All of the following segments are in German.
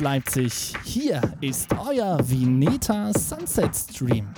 Leipzig. Hier ist euer Vineta Sunset Stream.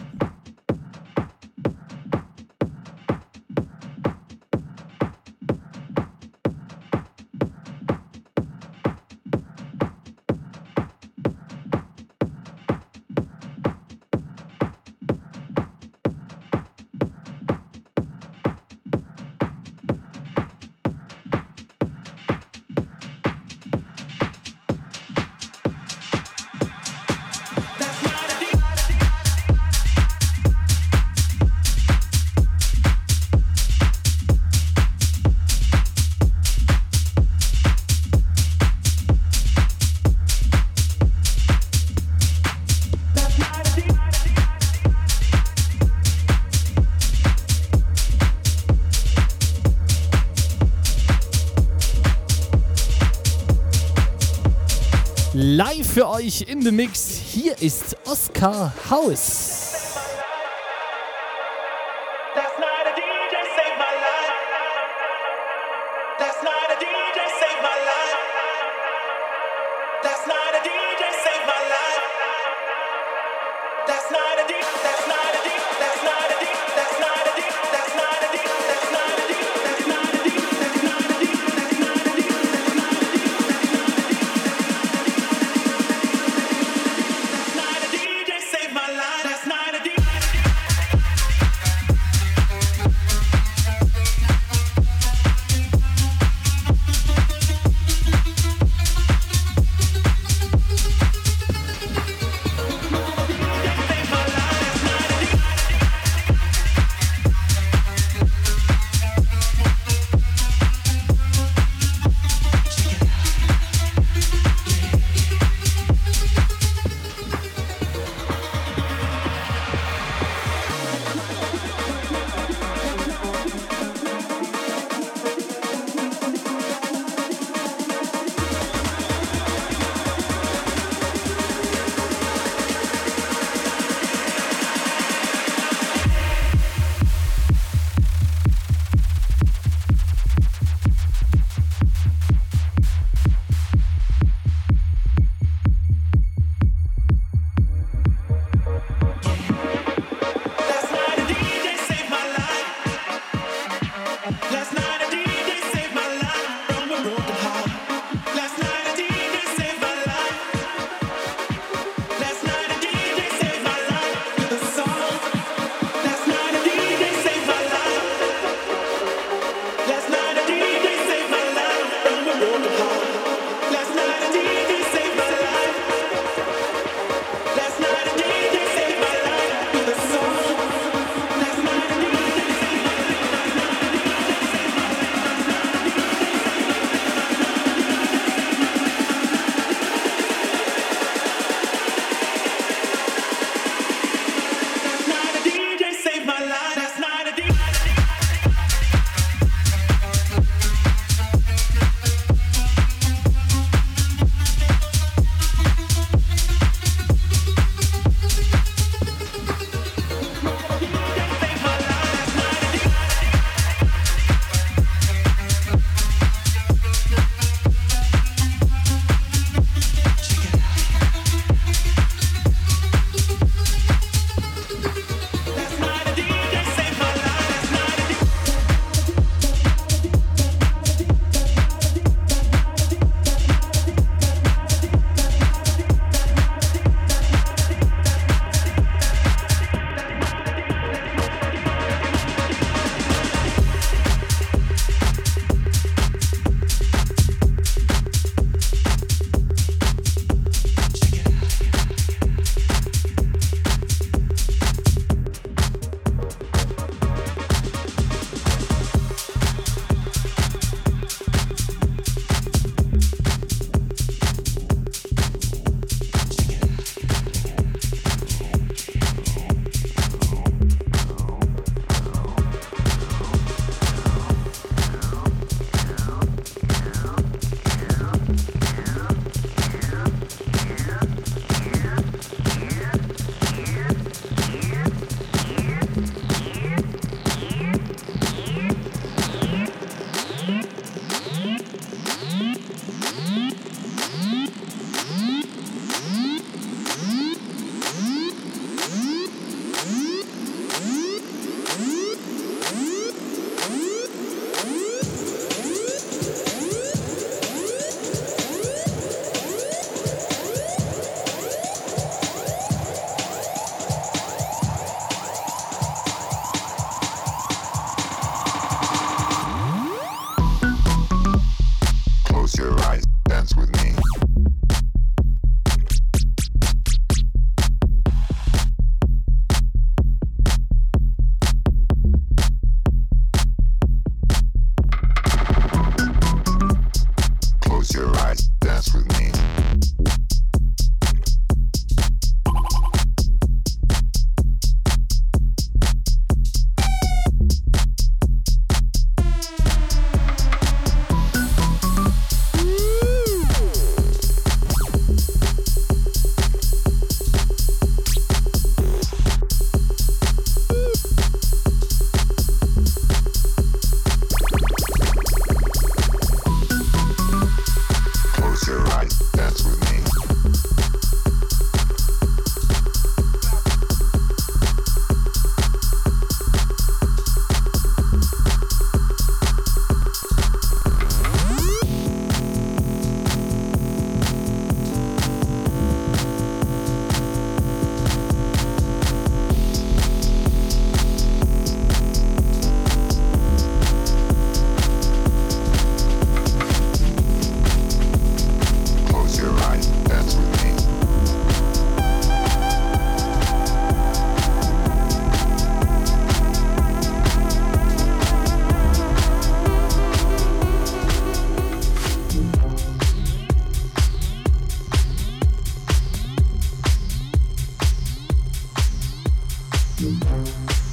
Euch in the Mix. Hier ist Oscar Haus. Música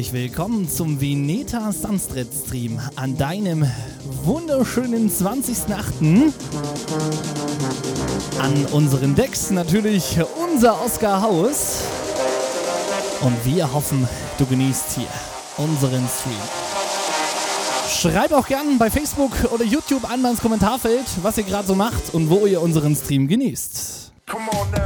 Herzlich willkommen zum Veneta Sunstred Stream an deinem wunderschönen 20.08. An unseren Decks natürlich unser Oscar Haus. Und wir hoffen, du genießt hier unseren Stream. Schreibt auch gerne bei Facebook oder YouTube einmal ins Kommentarfeld, was ihr gerade so macht und wo ihr unseren Stream genießt. Come on now.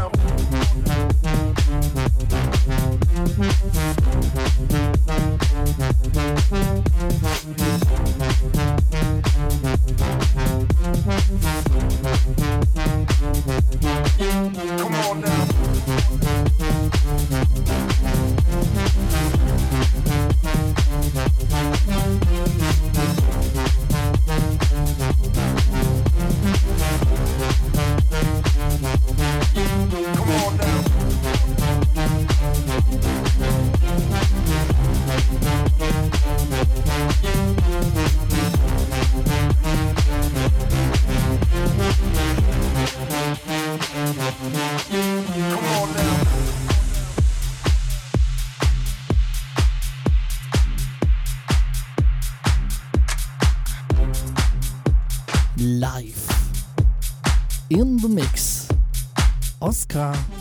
Música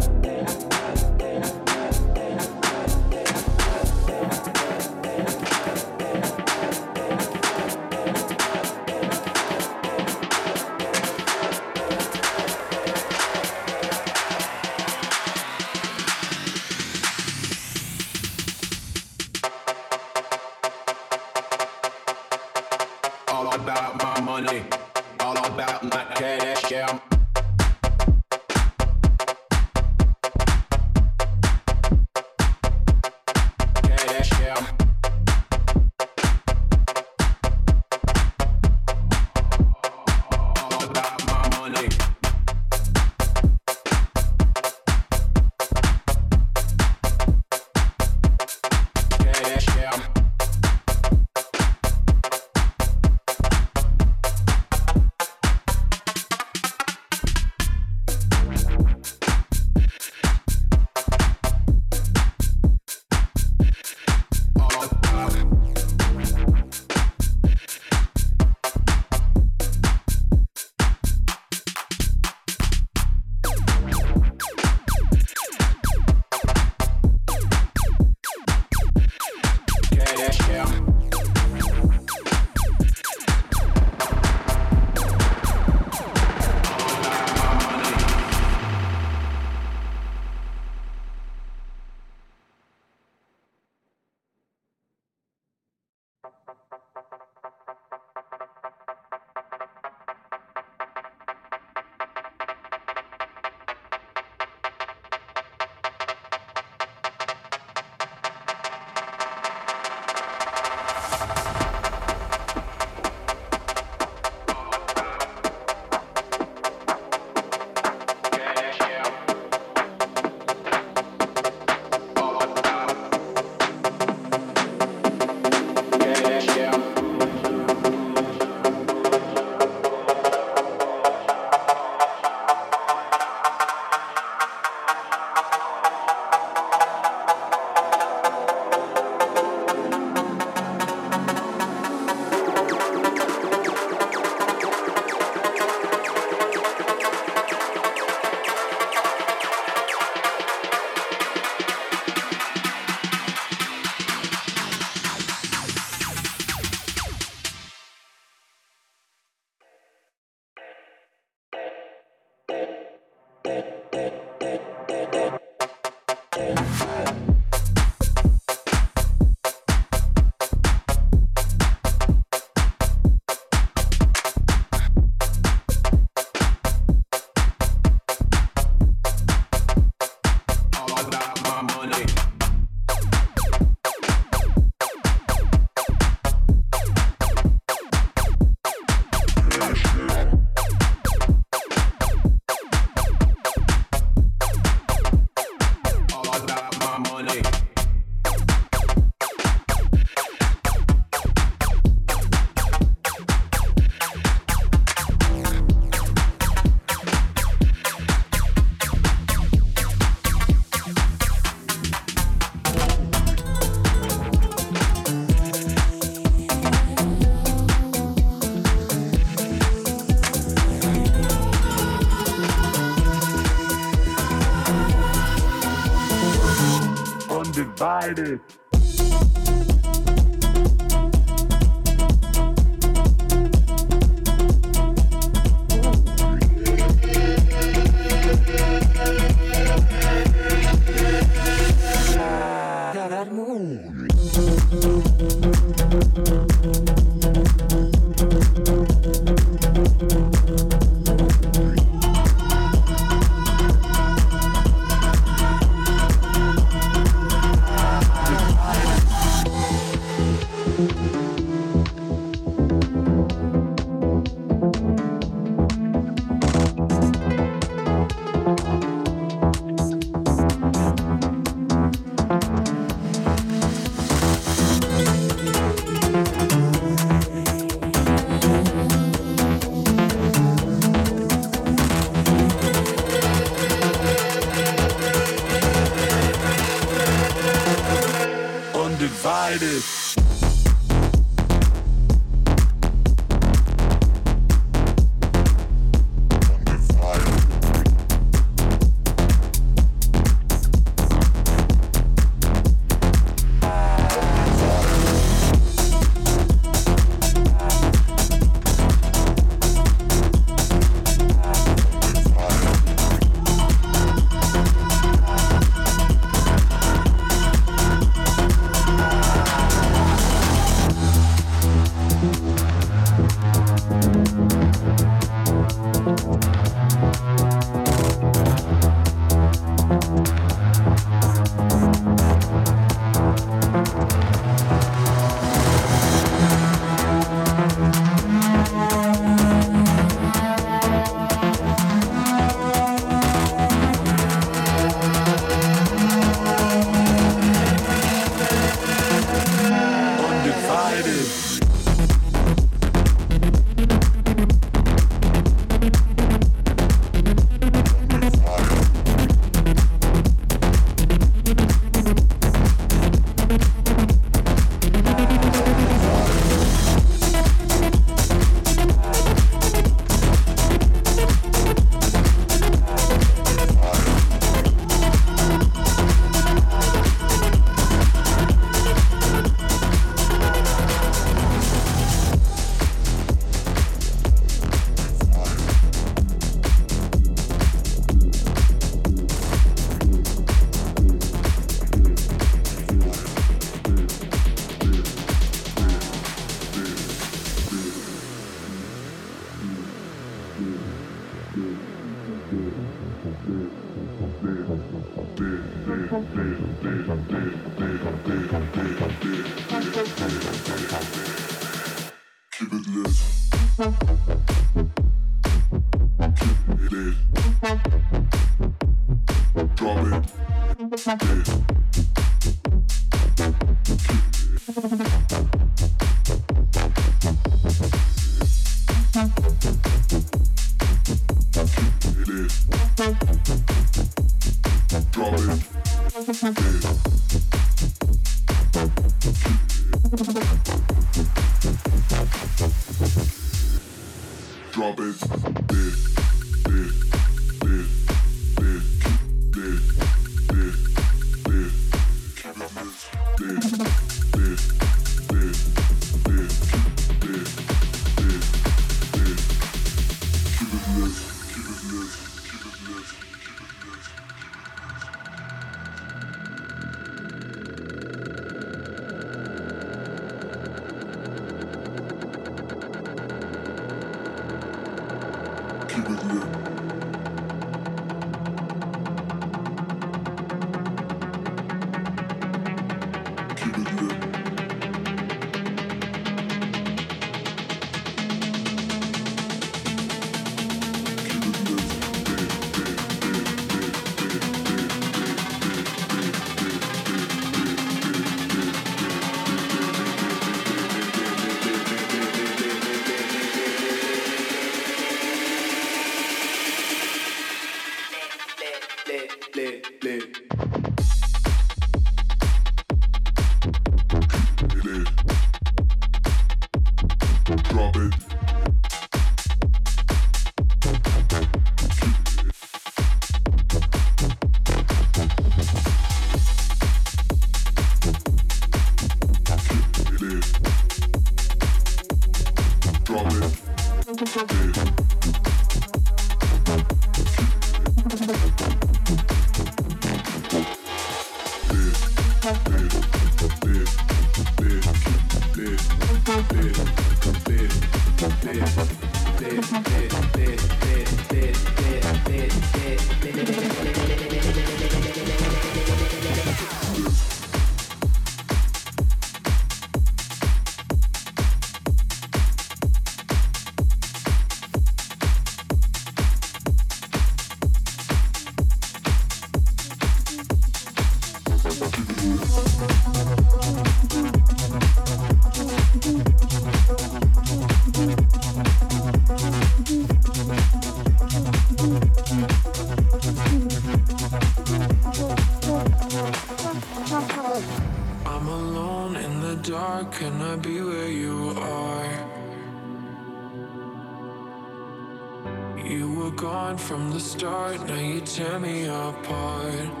tear me apart.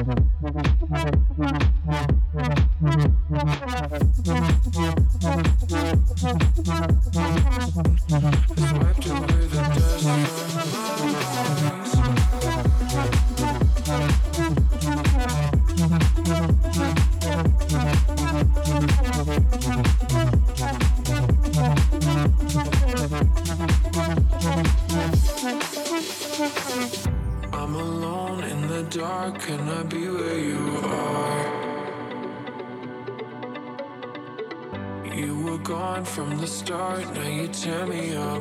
Mm-hmm.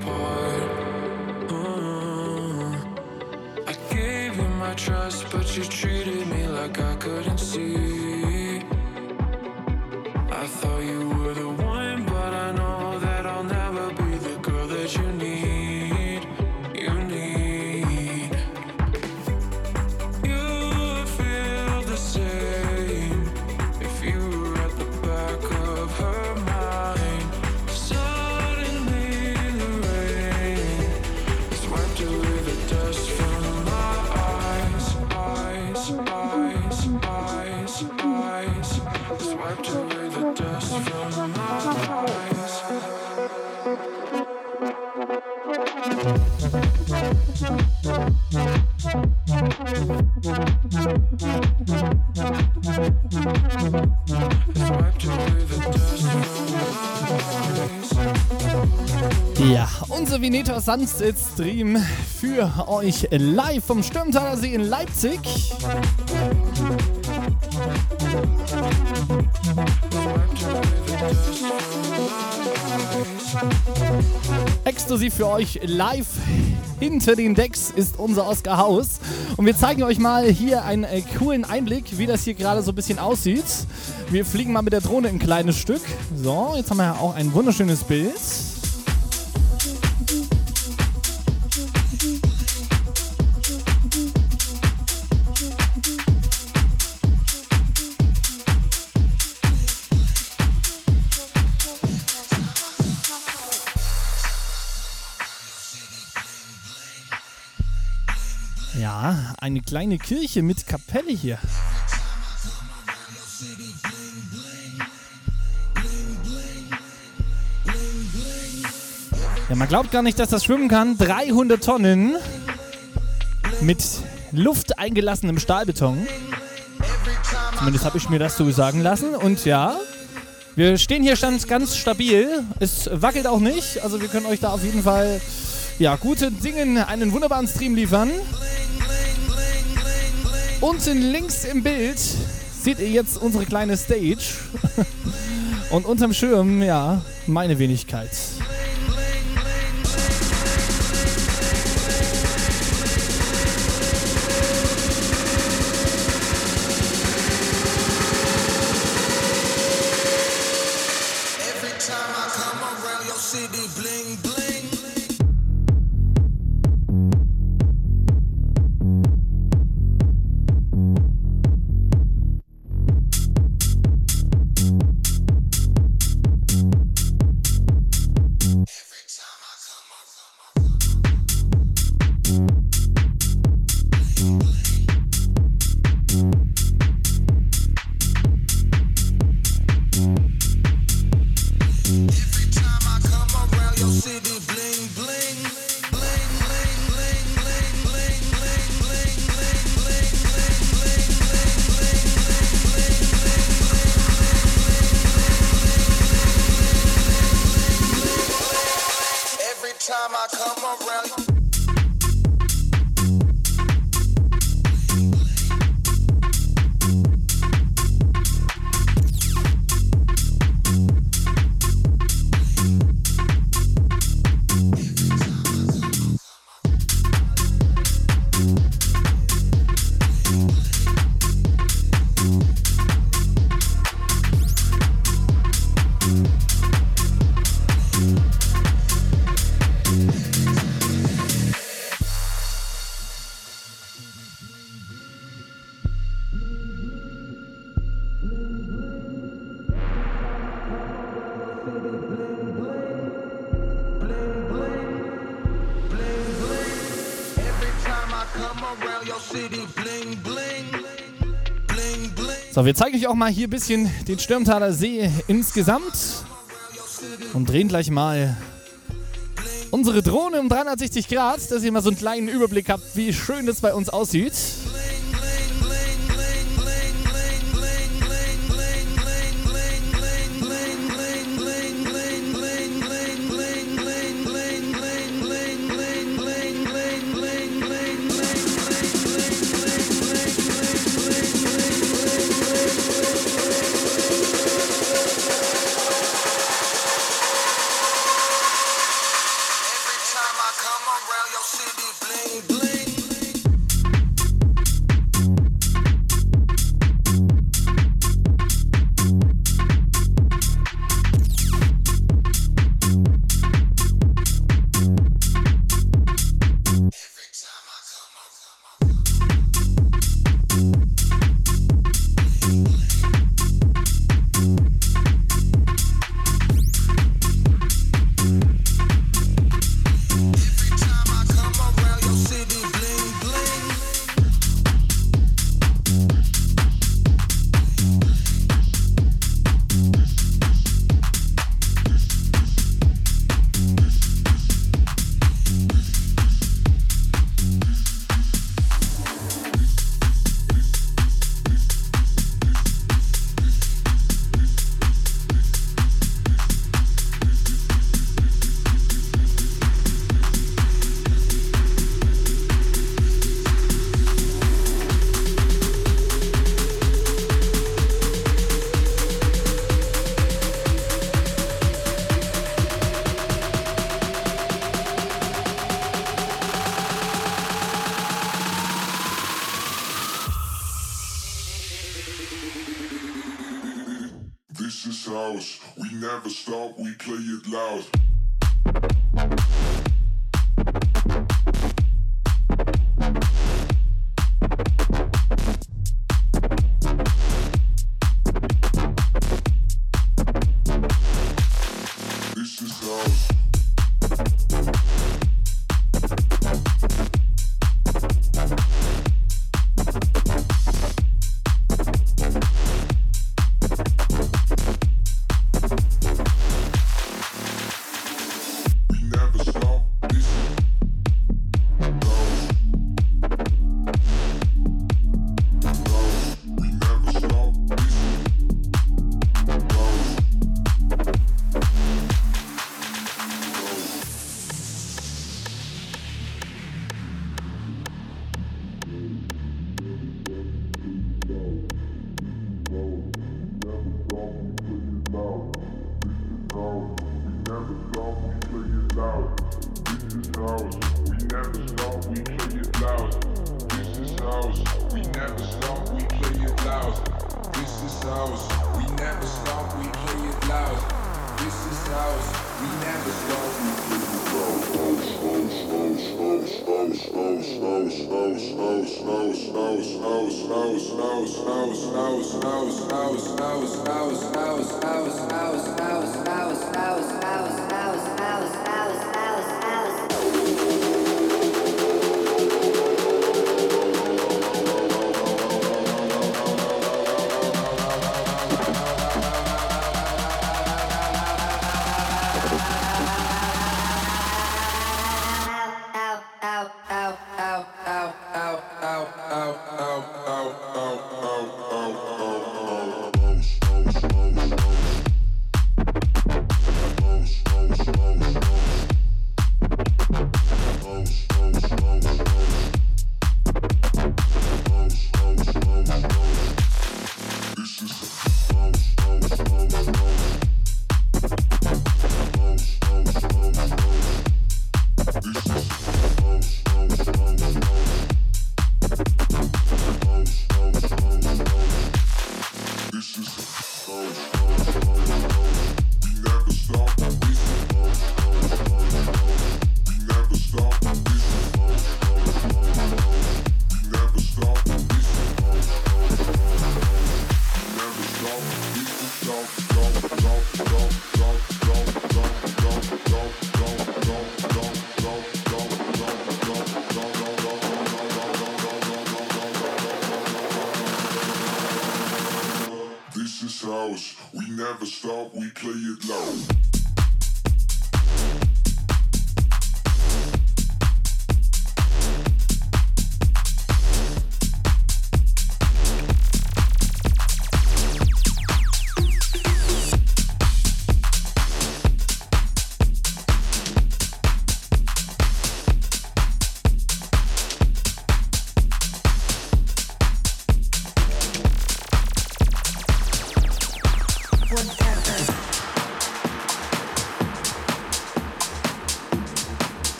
apart. Mm-hmm. I gave you my trust, but you treated me like I couldn't see. Keep Veneto Sunset Stream für euch live vom Stürmtaler See in Leipzig. Exklusiv für euch live hinter den Decks ist unser Oscar Haus. Und wir zeigen euch mal hier einen äh, coolen Einblick, wie das hier gerade so ein bisschen aussieht. Wir fliegen mal mit der Drohne ein kleines Stück. So, jetzt haben wir ja auch ein wunderschönes Bild. Eine kleine Kirche mit Kapelle hier. Ja, man glaubt gar nicht, dass das schwimmen kann. 300 Tonnen mit Luft eingelassenem Stahlbeton. Zumindest habe ich mir das so sagen lassen. Und ja, wir stehen hier ganz stabil. Es wackelt auch nicht. Also wir können euch da auf jeden Fall ja, gute Dinge einen wunderbaren Stream liefern. Unten links im Bild seht ihr jetzt unsere kleine Stage. Und unterm Schirm, ja, meine Wenigkeit. So, wir zeigen euch auch mal hier ein bisschen den Stürmtaler See insgesamt und drehen gleich mal unsere Drohne um 360 Grad, dass ihr mal so einen kleinen Überblick habt, wie schön es bei uns aussieht.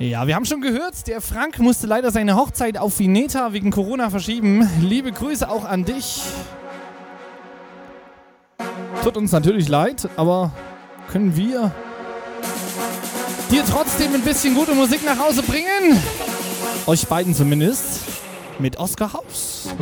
Ja, wir haben schon gehört, der Frank musste leider seine Hochzeit auf Vineta wegen Corona verschieben. Liebe Grüße auch an dich. Tut uns natürlich leid, aber können wir dir trotzdem ein bisschen gute Musik nach Hause bringen? Euch beiden zumindest. Mit Oscar Haus.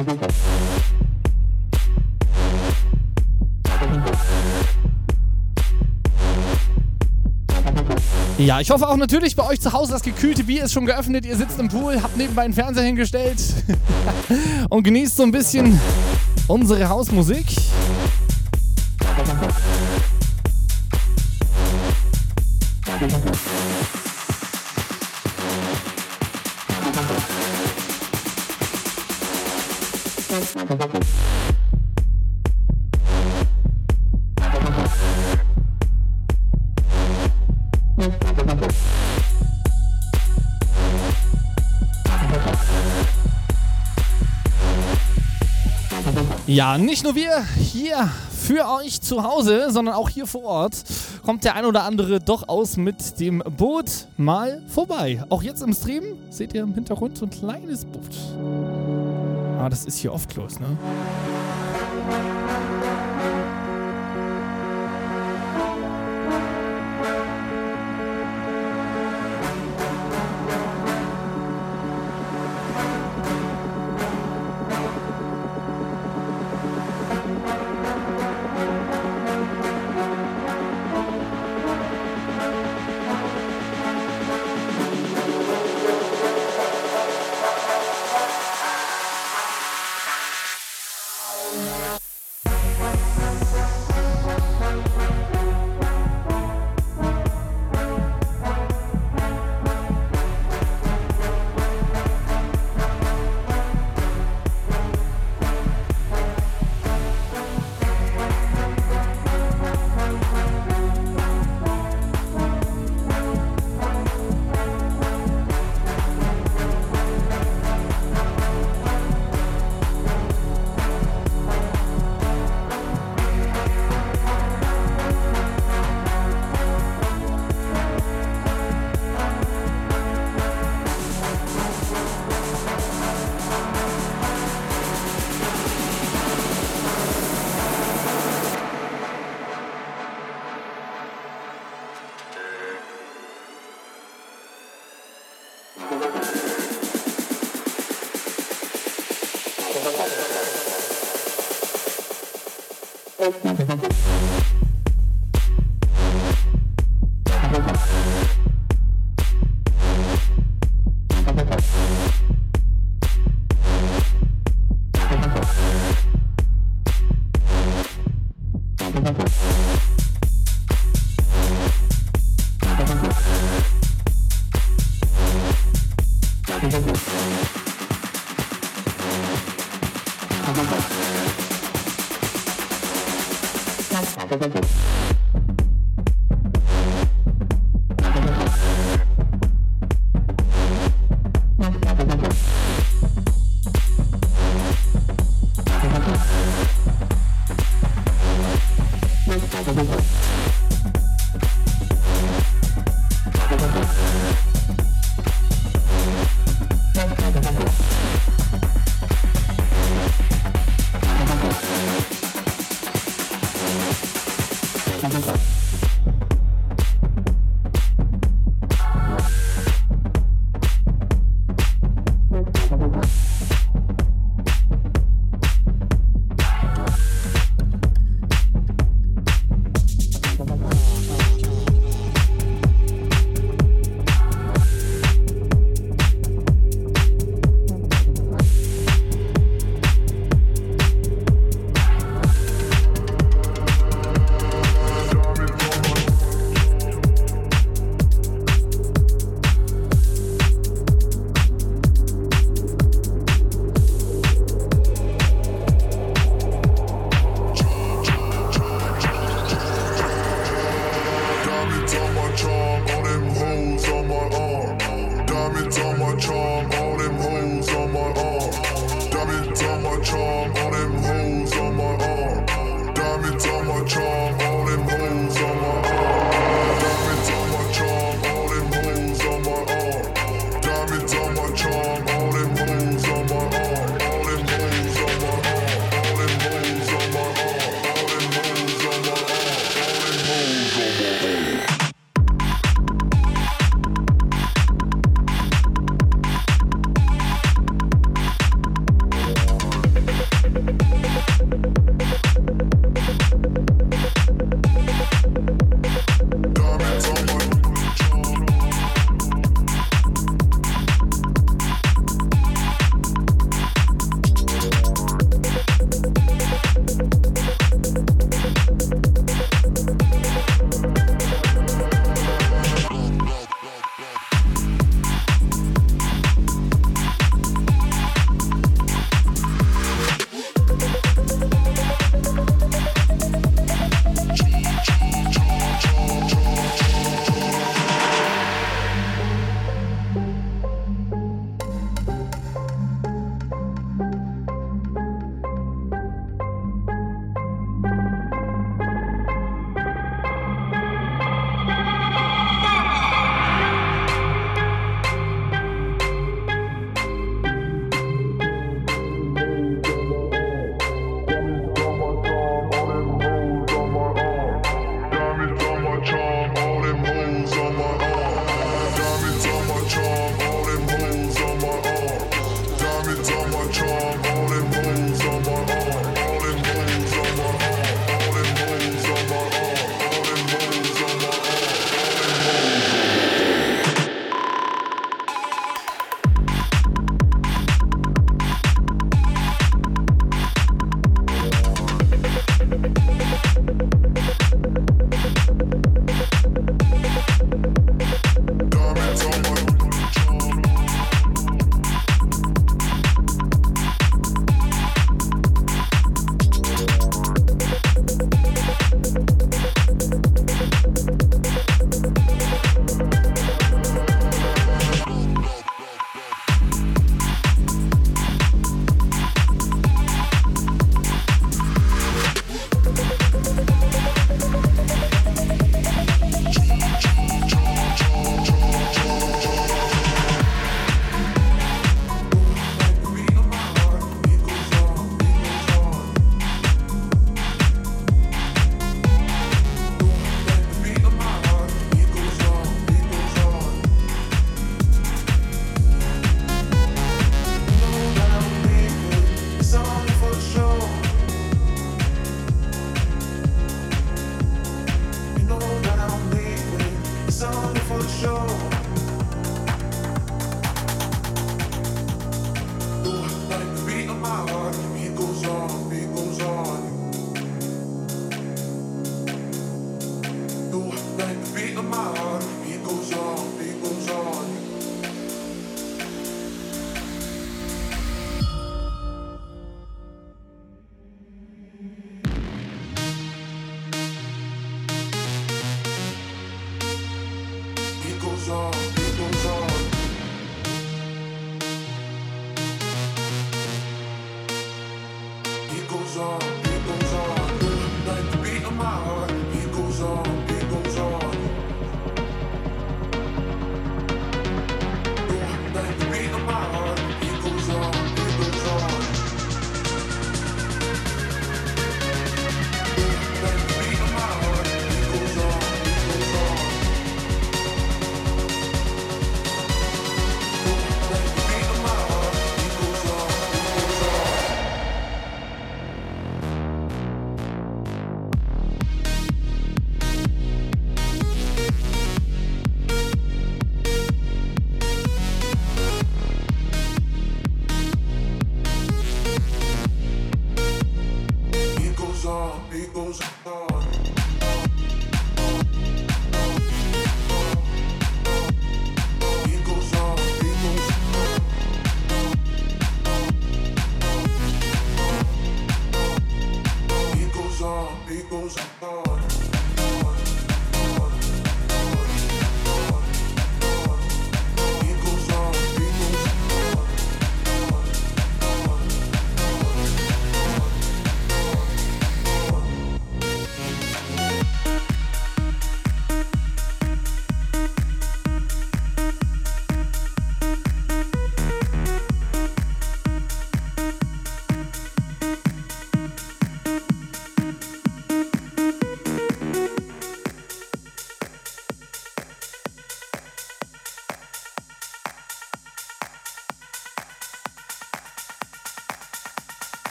Ja, ich hoffe auch natürlich bei euch zu Hause, das gekühlte Bier ist schon geöffnet. Ihr sitzt im Pool, habt nebenbei einen Fernseher hingestellt und genießt so ein bisschen unsere Hausmusik. Ja, nicht nur wir hier für euch zu Hause, sondern auch hier vor Ort kommt der ein oder andere doch aus mit dem Boot mal vorbei. Auch jetzt im Stream seht ihr im Hintergrund so ein kleines Boot. Ah, das ist hier oft los, ne?